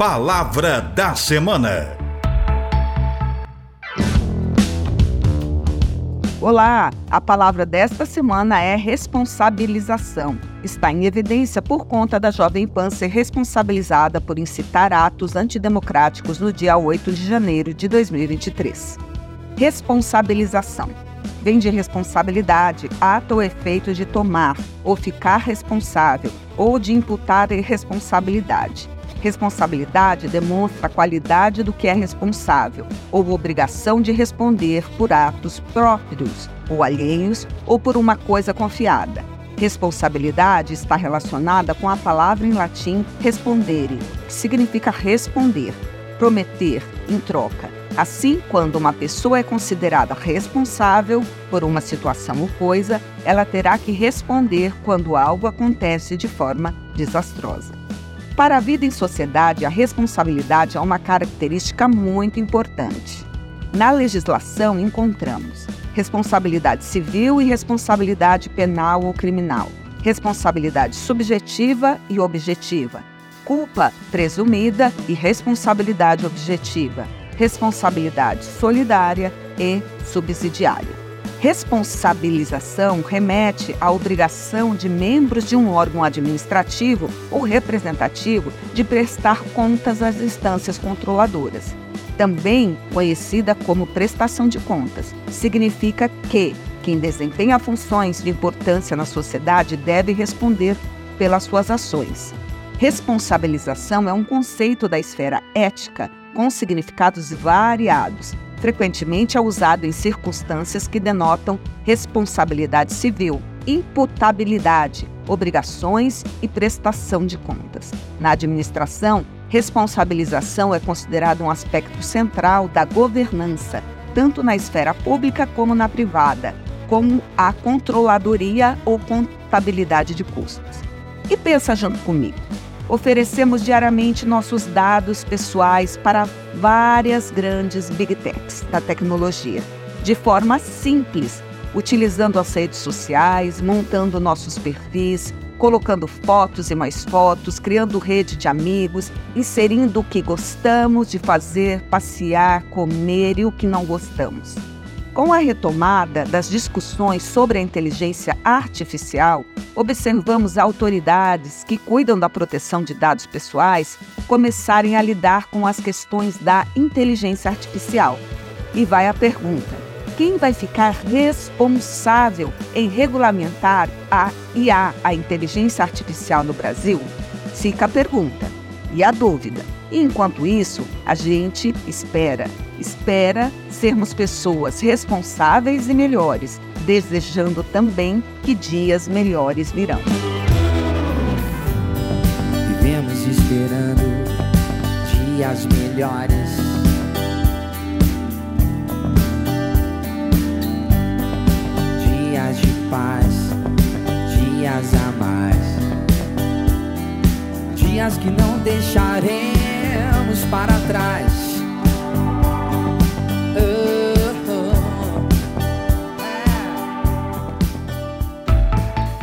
Palavra da Semana. Olá, a palavra desta semana é responsabilização. Está em evidência por conta da Jovem Pan ser responsabilizada por incitar atos antidemocráticos no dia 8 de janeiro de 2023. Responsabilização. Vem de responsabilidade, ato ou efeito de tomar ou ficar responsável, ou de imputar irresponsabilidade. Responsabilidade demonstra a qualidade do que é responsável, ou obrigação de responder por atos próprios ou alheios, ou por uma coisa confiada. Responsabilidade está relacionada com a palavra em latim respondere, que significa responder, prometer em troca. Assim, quando uma pessoa é considerada responsável por uma situação ou coisa, ela terá que responder quando algo acontece de forma desastrosa. Para a vida em sociedade, a responsabilidade é uma característica muito importante. Na legislação, encontramos responsabilidade civil e responsabilidade penal ou criminal, responsabilidade subjetiva e objetiva, culpa presumida e responsabilidade objetiva, responsabilidade solidária e subsidiária. Responsabilização remete à obrigação de membros de um órgão administrativo ou representativo de prestar contas às instâncias controladoras. Também conhecida como prestação de contas, significa que quem desempenha funções de importância na sociedade deve responder pelas suas ações. Responsabilização é um conceito da esfera ética com significados variados, frequentemente é usado em circunstâncias que denotam responsabilidade civil, imputabilidade, obrigações e prestação de contas. Na administração, responsabilização é considerado um aspecto central da governança, tanto na esfera pública como na privada, como a controladoria ou contabilidade de custos. E pensa junto comigo. Oferecemos diariamente nossos dados pessoais para várias grandes big techs da tecnologia, de forma simples, utilizando as redes sociais, montando nossos perfis, colocando fotos e mais fotos, criando rede de amigos, inserindo o que gostamos de fazer, passear, comer e o que não gostamos. Com a retomada das discussões sobre a inteligência artificial, observamos autoridades que cuidam da proteção de dados pessoais começarem a lidar com as questões da inteligência artificial. E vai a pergunta: quem vai ficar responsável em regulamentar a IA, a inteligência artificial no Brasil? Fica a pergunta e a dúvida. E enquanto isso, a gente espera, espera sermos pessoas responsáveis e melhores, desejando também que dias melhores virão. Vivemos esperando dias melhores. Dias de paz, dias a mais. Dias que não deixaremos para trás